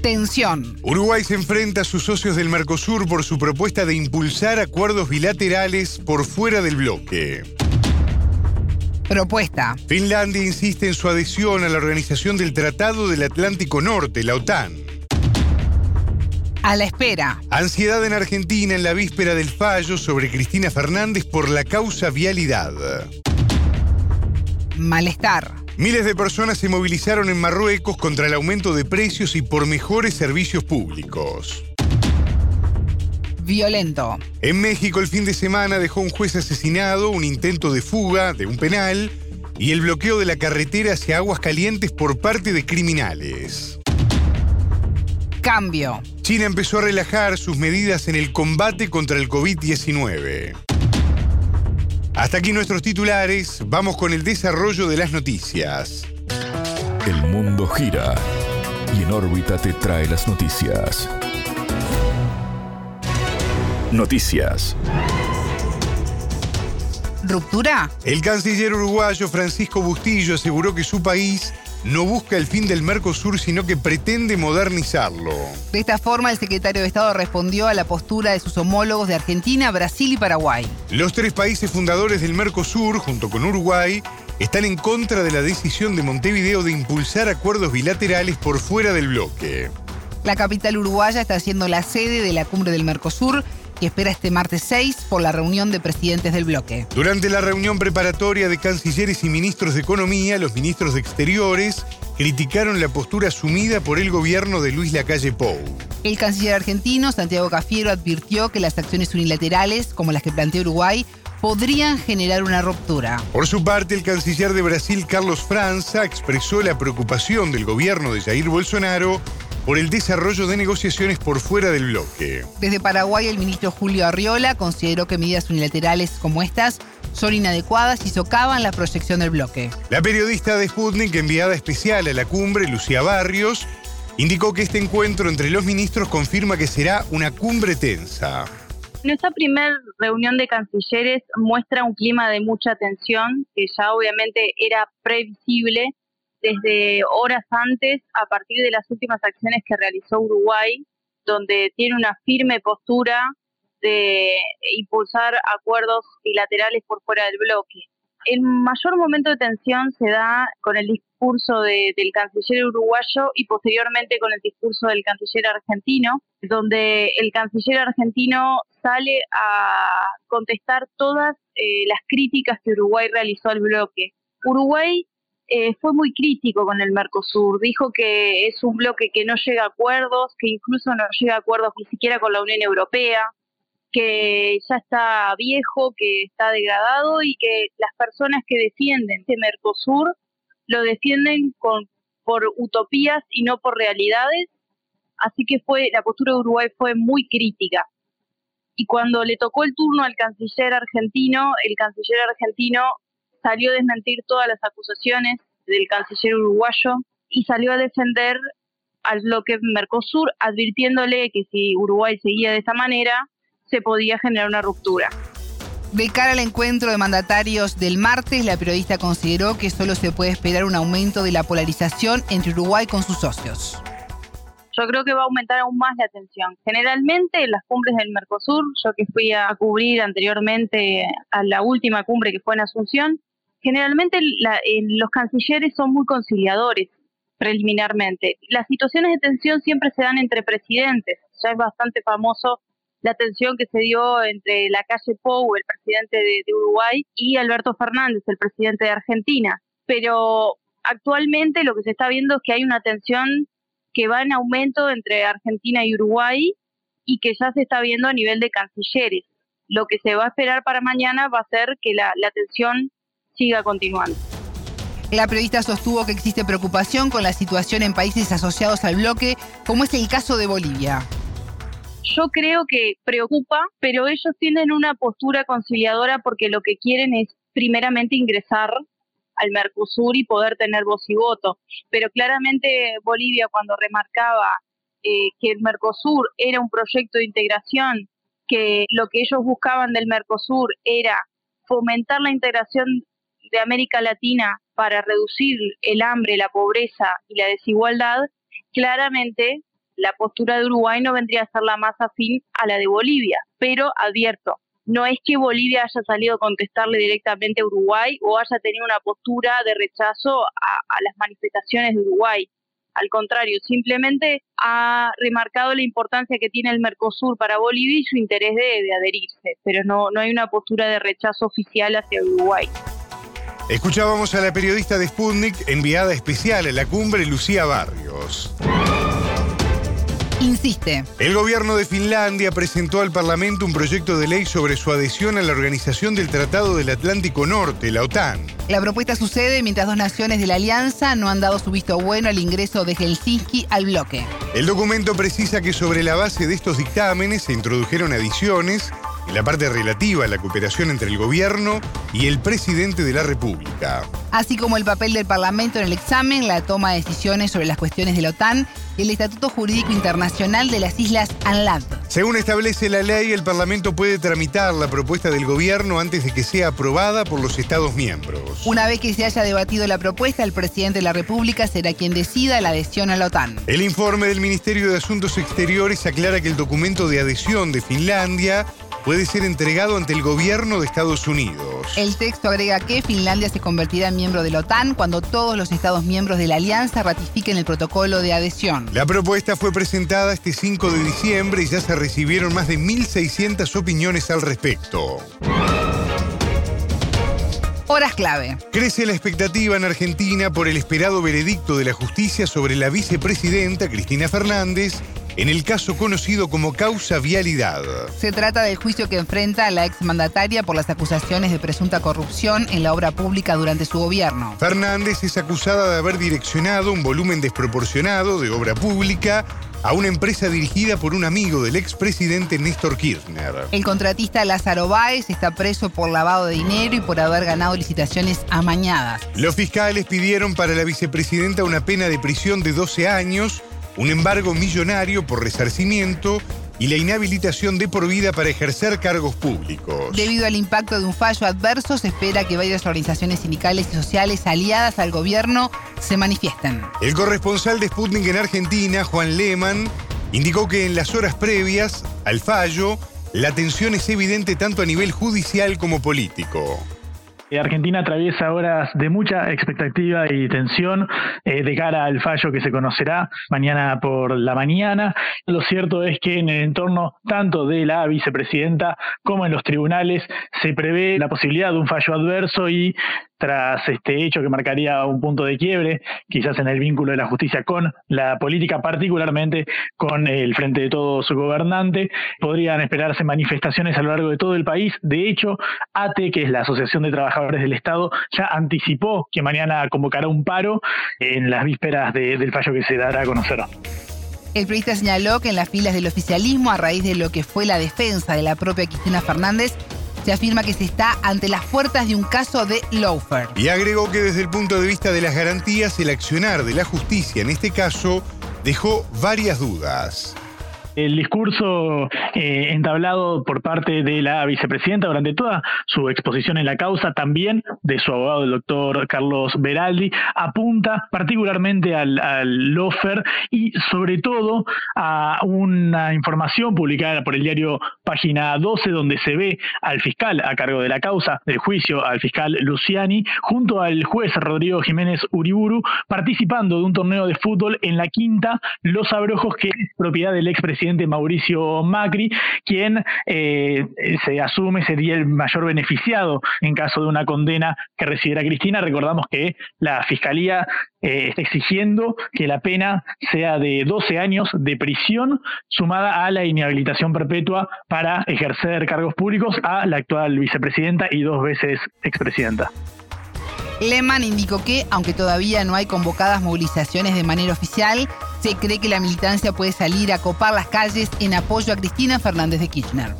Tensión. Uruguay se enfrenta a sus socios del Mercosur por su propuesta de impulsar acuerdos bilaterales por fuera del bloque. Propuesta. Finlandia insiste en su adhesión a la Organización del Tratado del Atlántico Norte, la OTAN. A la espera. Ansiedad en Argentina en la víspera del fallo sobre Cristina Fernández por la causa vialidad. Malestar. Miles de personas se movilizaron en Marruecos contra el aumento de precios y por mejores servicios públicos. Violento. En México el fin de semana dejó un juez asesinado, un intento de fuga de un penal y el bloqueo de la carretera hacia aguas calientes por parte de criminales. Cambio. China empezó a relajar sus medidas en el combate contra el COVID-19. Hasta aquí nuestros titulares, vamos con el desarrollo de las noticias. El mundo gira y en órbita te trae las noticias. Noticias. ¿Ruptura? El canciller uruguayo Francisco Bustillo aseguró que su país no busca el fin del Mercosur, sino que pretende modernizarlo. De esta forma, el secretario de Estado respondió a la postura de sus homólogos de Argentina, Brasil y Paraguay. Los tres países fundadores del Mercosur, junto con Uruguay, están en contra de la decisión de Montevideo de impulsar acuerdos bilaterales por fuera del bloque. La capital uruguaya está siendo la sede de la cumbre del Mercosur que espera este martes 6 por la reunión de presidentes del bloque. Durante la reunión preparatoria de cancilleres y ministros de Economía, los ministros de Exteriores criticaron la postura asumida por el gobierno de Luis Lacalle Pou. El canciller argentino, Santiago Cafiero, advirtió que las acciones unilaterales, como las que planteó Uruguay, podrían generar una ruptura. Por su parte, el canciller de Brasil, Carlos Franza, expresó la preocupación del gobierno de Jair Bolsonaro por el desarrollo de negociaciones por fuera del bloque. Desde Paraguay, el ministro Julio Arriola consideró que medidas unilaterales como estas son inadecuadas y socavan la proyección del bloque. La periodista de Sputnik, enviada especial a la cumbre, Lucía Barrios, indicó que este encuentro entre los ministros confirma que será una cumbre tensa. Nuestra primera reunión de cancilleres muestra un clima de mucha tensión, que ya obviamente era previsible desde horas antes, a partir de las últimas acciones que realizó Uruguay, donde tiene una firme postura de impulsar acuerdos bilaterales por fuera del bloque. El mayor momento de tensión se da con el discurso del canciller uruguayo y posteriormente con el discurso del canciller argentino, donde el canciller argentino sale a contestar todas eh, las críticas que Uruguay realizó al bloque. Uruguay eh, fue muy crítico con el Mercosur. Dijo que es un bloque que no llega a acuerdos, que incluso no llega a acuerdos ni siquiera con la Unión Europea, que ya está viejo, que está degradado y que las personas que defienden este Mercosur lo defienden con, por utopías y no por realidades. Así que fue la postura de Uruguay fue muy crítica. Y cuando le tocó el turno al canciller argentino, el canciller argentino salió a desmentir todas las acusaciones del canciller uruguayo y salió a defender al bloque Mercosur, advirtiéndole que si Uruguay seguía de esa manera, se podía generar una ruptura. De cara al encuentro de mandatarios del martes, la periodista consideró que solo se puede esperar un aumento de la polarización entre Uruguay con sus socios. Yo creo que va a aumentar aún más la tensión. Generalmente en las cumbres del Mercosur, yo que fui a cubrir anteriormente a la última cumbre que fue en Asunción, generalmente los cancilleres son muy conciliadores preliminarmente. Las situaciones de tensión siempre se dan entre presidentes. Ya es bastante famoso la tensión que se dio entre la calle Pou, el presidente de, de Uruguay, y Alberto Fernández, el presidente de Argentina. Pero actualmente lo que se está viendo es que hay una tensión que va en aumento entre Argentina y Uruguay y que ya se está viendo a nivel de cancilleres. Lo que se va a esperar para mañana va a ser que la, la tensión siga continuando. La periodista sostuvo que existe preocupación con la situación en países asociados al bloque, como es el caso de Bolivia. yo creo que preocupa, pero ellos tienen una postura conciliadora porque lo que quieren es primeramente ingresar al Mercosur y poder tener voz y voto. Pero claramente Bolivia cuando remarcaba eh, que el Mercosur era un proyecto de integración, que lo que ellos buscaban del Mercosur era fomentar la integración de América Latina para reducir el hambre, la pobreza y la desigualdad, claramente la postura de Uruguay no vendría a ser la más afín a la de Bolivia. Pero advierto, no es que Bolivia haya salido a contestarle directamente a Uruguay o haya tenido una postura de rechazo a, las manifestaciones de Uruguay. Al contrario, simplemente ha remarcado la importancia que tiene el Mercosur para Bolivia y su interés de, de adherirse, pero no, no hay una postura de rechazo oficial hacia Uruguay. Escuchábamos a la periodista de Sputnik, enviada especial a la cumbre, Lucía Barrios. Insiste. El gobierno de Finlandia presentó al Parlamento un proyecto de ley sobre su adhesión a la Organización del Tratado del Atlántico Norte, la OTAN. La propuesta sucede mientras dos naciones de la alianza no han dado su visto bueno al ingreso de Helsinki al bloque. El documento precisa que sobre la base de estos dictámenes se introdujeron adiciones en la parte relativa a la cooperación entre el gobierno y el presidente de la República. Así como el papel del Parlamento en el examen, la toma de decisiones sobre las cuestiones de la OTAN y el Estatuto Jurídico Internacional de las Islas ANLAD. Según establece la ley, el Parlamento puede tramitar la propuesta del gobierno antes de que sea aprobada por los Estados miembros. Una vez que se haya debatido la propuesta, el presidente de la República será quien decida la adhesión a la OTAN. El informe del Ministerio de Asuntos Exteriores aclara que el documento de adhesión de Finlandia puede ser entregado ante el gobierno de Estados Unidos. El texto agrega que Finlandia se convertirá en miembro de la OTAN cuando todos los Estados miembros de la alianza ratifiquen el protocolo de adhesión. La propuesta fue presentada este 5 de diciembre y ya se recibieron más de 1.600 opiniones al respecto. Horas clave. Crece la expectativa en Argentina por el esperado veredicto de la justicia sobre la vicepresidenta Cristina Fernández en el caso conocido como causa vialidad. Se trata del juicio que enfrenta a la exmandataria por las acusaciones de presunta corrupción en la obra pública durante su gobierno. Fernández es acusada de haber direccionado un volumen desproporcionado de obra pública a una empresa dirigida por un amigo del expresidente Néstor Kirchner. El contratista Lázaro Báez está preso por lavado de dinero y por haber ganado licitaciones amañadas. Los fiscales pidieron para la vicepresidenta una pena de prisión de 12 años un embargo millonario por resarcimiento y la inhabilitación de por vida para ejercer cargos públicos. Debido al impacto de un fallo adverso, se espera que varias organizaciones sindicales y sociales aliadas al gobierno se manifiesten. El corresponsal de Sputnik en Argentina, Juan Lehmann, indicó que en las horas previas al fallo, la tensión es evidente tanto a nivel judicial como político. Eh, Argentina atraviesa horas de mucha expectativa y tensión eh, de cara al fallo que se conocerá mañana por la mañana. Lo cierto es que en el entorno tanto de la vicepresidenta como en los tribunales se prevé la posibilidad de un fallo adverso y tras este hecho que marcaría un punto de quiebre, quizás en el vínculo de la justicia con la política, particularmente con el frente de todo su gobernante. Podrían esperarse manifestaciones a lo largo de todo el país. De hecho, ATE, que es la Asociación de Trabajadores del Estado, ya anticipó que mañana convocará un paro en las vísperas del fallo que se dará a conocer. El periodista señaló que en las filas del oficialismo, a raíz de lo que fue la defensa de la propia Cristina Fernández, se afirma que se está ante las puertas de un caso de lawfare. Y agregó que desde el punto de vista de las garantías, el accionar de la justicia en este caso dejó varias dudas. El discurso eh, entablado por parte de la vicepresidenta durante toda su exposición en la causa, también de su abogado, el doctor Carlos Beraldi, apunta particularmente al, al lofer y sobre todo a una información publicada por el diario Página 12, donde se ve al fiscal a cargo de la causa del juicio, al fiscal Luciani, junto al juez Rodrigo Jiménez Uriburu, participando de un torneo de fútbol en la quinta Los Abrojos, que es propiedad del expresidente presidente Mauricio Macri, quien eh, se asume sería el mayor beneficiado en caso de una condena que recibiera Cristina. Recordamos que la Fiscalía eh, está exigiendo que la pena sea de 12 años de prisión sumada a la inhabilitación perpetua para ejercer cargos públicos a la actual vicepresidenta y dos veces expresidenta. Lehmann indicó que, aunque todavía no hay convocadas movilizaciones de manera oficial, Se cree que la militancia puede salir a copar las calles en apoyo a Cristina Fernández de Kirchner.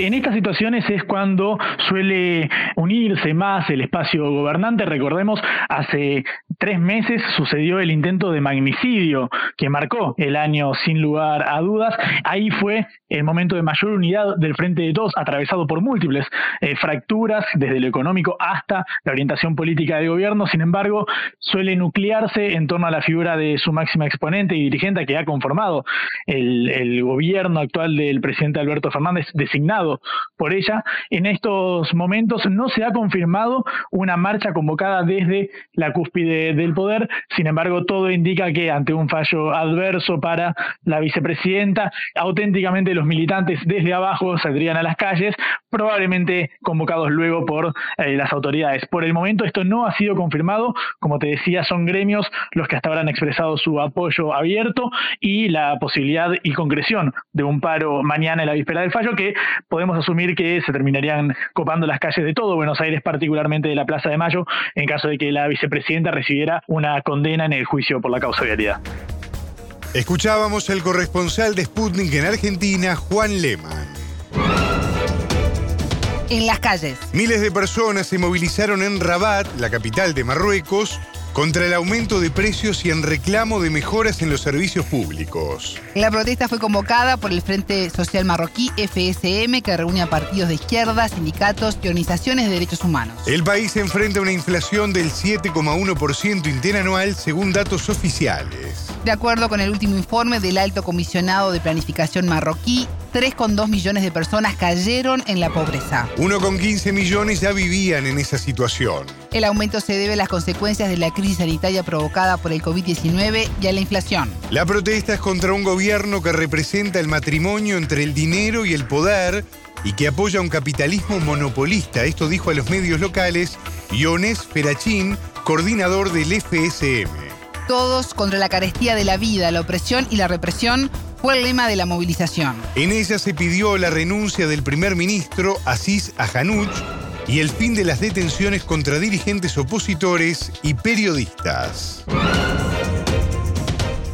En estas situaciones es cuando suele unirse más el espacio gobernante. Recordemos, hace tres meses sucedió el intento de magnicidio que marcó el año sin lugar a dudas. Ahí fue el momento de mayor unidad del Frente de Todos, atravesado por múltiples eh, fracturas, desde lo económico hasta la orientación política del gobierno. Sin embargo, suele nuclearse en torno a la figura de su máxima exponente y dirigente que ha conformado el gobierno actual del presidente Alberto Fernández, designado por ella. En estos momentos no se ha confirmado una marcha convocada desde la cúspide del poder, sin embargo todo indica que ante un fallo adverso para la vicepresidenta, auténticamente los militantes desde abajo saldrían a las calles, probablemente convocados luego por eh, las autoridades. Por el momento esto no ha sido confirmado, como te decía, son gremios los que hasta ahora han expresado su apoyo abierto y la posibilidad y concreción de un paro mañana en la víspera del fallo que podemos asumir que se terminarían copando las calles de todo Buenos Aires, particularmente de la Plaza de Mayo, en caso de que la vicepresidenta recibiera una condena en el juicio por la causa vialidad. Escuchábamos el corresponsal de Sputnik en Argentina, Juan Lehmann. En las calles. Miles de personas se movilizaron en Rabat, la capital de Marruecos, contra el aumento de precios y en reclamo de mejoras en los servicios públicos. La protesta fue convocada por el Frente Social Marroquí FSM, que reúne a partidos de izquierda, sindicatos y organizaciones de derechos humanos. El país enfrenta una inflación del 7,1% interanual según datos oficiales. De acuerdo con el último informe del Alto Comisionado de Planificación marroquí, 3,2 millones de personas cayeron en la pobreza. 1,15 millones ya vivían en esa situación. El aumento se debe a las consecuencias de la crisis sanitaria provocada por el COVID-19 y a la inflación. La protesta es contra un gobierno que representa el matrimonio entre el dinero y el poder y que apoya un capitalismo monopolista. Esto dijo a los medios locales Iones Ferachín, coordinador del FSM. Todos contra la carestía de la vida, la opresión y la represión fue el lema de la movilización. En ella se pidió la renuncia del primer ministro Aziz Ahanuch y el fin de las detenciones contra dirigentes opositores y periodistas.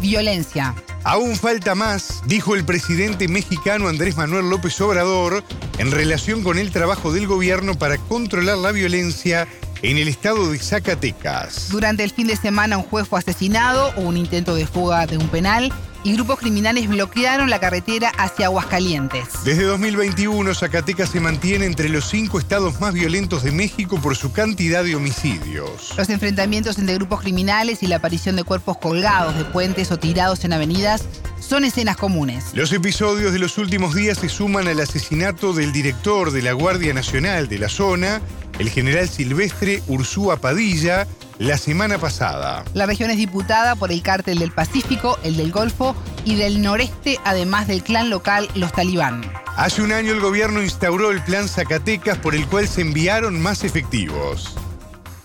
Violencia. Aún falta más, dijo el presidente mexicano Andrés Manuel López Obrador, en relación con el trabajo del gobierno para controlar la violencia en el estado de Zacatecas. Durante el fin de semana un juez fue asesinado o un intento de fuga de un penal y grupos criminales bloquearon la carretera hacia Aguascalientes. Desde 2021, Zacatecas se mantiene entre los cinco estados más violentos de México por su cantidad de homicidios. Los enfrentamientos entre grupos criminales y la aparición de cuerpos colgados de puentes o tirados en avenidas son escenas comunes. Los episodios de los últimos días se suman al asesinato del director de la Guardia Nacional de la zona, el general silvestre Ursúa Padilla, la semana pasada. La región es diputada por el cártel del Pacífico, el del Golfo y del noreste, además del clan local Los Talibán. Hace un año el gobierno instauró el plan Zacatecas por el cual se enviaron más efectivos.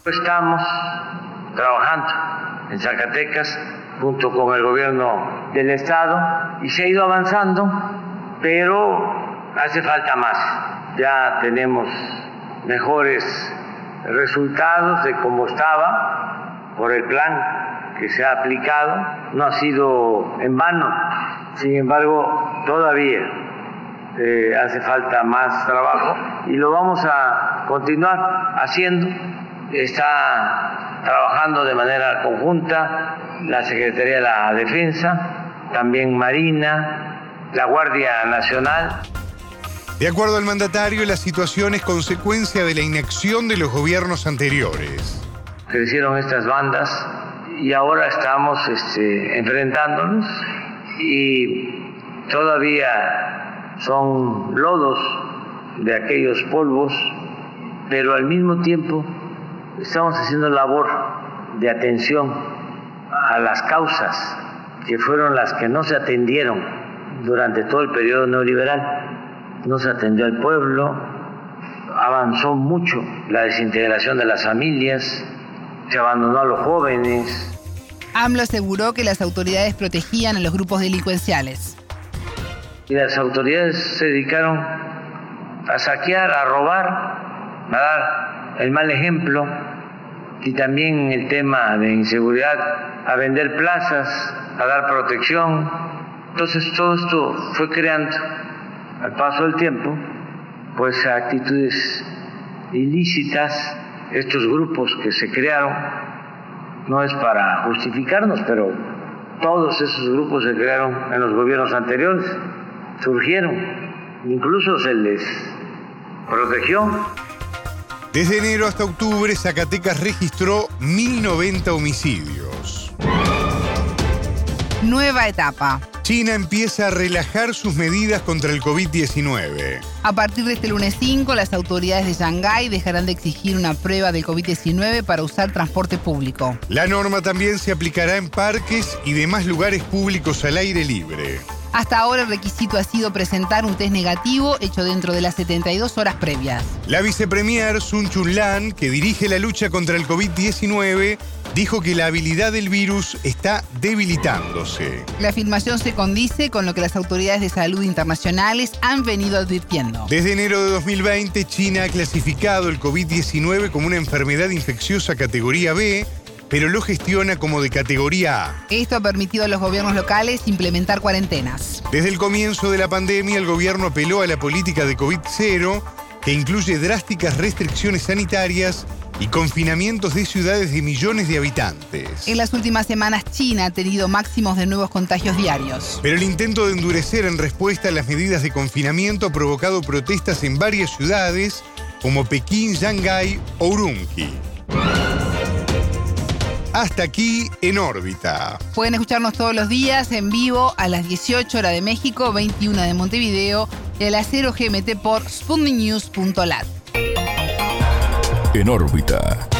Estamos trabajando en Zacatecas junto con el gobierno del estado y se ha ido avanzando, pero hace falta más. Ya tenemos mejores resultados de cómo estaba por el plan que se ha aplicado. No ha sido en vano, sin embargo, todavía eh, hace falta más trabajo y lo vamos a continuar haciendo. Está trabajando de manera conjunta la Secretaría de la Defensa, también Marina, la Guardia Nacional. De acuerdo al mandatario, la situación es consecuencia de la inacción de los gobiernos anteriores. Crecieron estas bandas y ahora estamos este, enfrentándonos y todavía son lodos de aquellos polvos, pero al mismo tiempo estamos haciendo labor de atención a las causas que fueron las que no se atendieron durante todo el periodo neoliberal no se atendió al pueblo, avanzó mucho la desintegración de las familias, se abandonó a los jóvenes. AMLO aseguró que las autoridades protegían a los grupos delincuenciales. Y las autoridades se dedicaron a saquear, a robar, a dar el mal ejemplo y también el tema de inseguridad, a vender plazas, a dar protección. Entonces todo esto fue creando, al paso del tiempo, pues actitudes ilícitas, estos grupos que se crearon, no es para justificarnos, pero todos esos grupos se crearon en los gobiernos anteriores, surgieron, incluso se les protegió. Desde enero hasta octubre, Zacatecas registró 1.090 homicidios. Nueva etapa. China empieza a relajar sus medidas contra el COVID-19. A partir de este lunes 5, las autoridades de Shanghái dejarán de exigir una prueba del COVID-19 para usar transporte público. La norma también se aplicará en parques y demás lugares públicos al aire libre. Hasta ahora el requisito ha sido presentar un test negativo hecho dentro de las 72 horas previas. La vicepremier Sun Chun-lan, que dirige la lucha contra el COVID-19, dijo que la habilidad del virus está debilitándose. La afirmación se condice con lo que las autoridades de salud internacionales han venido advirtiendo. Desde enero de 2020, China ha clasificado el COVID-19 como una enfermedad infecciosa categoría B pero lo gestiona como de categoría A. Esto ha permitido a los gobiernos locales implementar cuarentenas. Desde el comienzo de la pandemia, el gobierno apeló a la política de COVID-0, que incluye drásticas restricciones sanitarias y confinamientos de ciudades de millones de habitantes. En las últimas semanas, China ha tenido máximos de nuevos contagios diarios. Pero el intento de endurecer en respuesta a las medidas de confinamiento ha provocado protestas en varias ciudades como Pekín, Shanghái o Urumqi. Hasta aquí en órbita. Pueden escucharnos todos los días en vivo a las 18 horas de México, 21 de Montevideo y a las 0 GMT por sputniknews.lat. En órbita.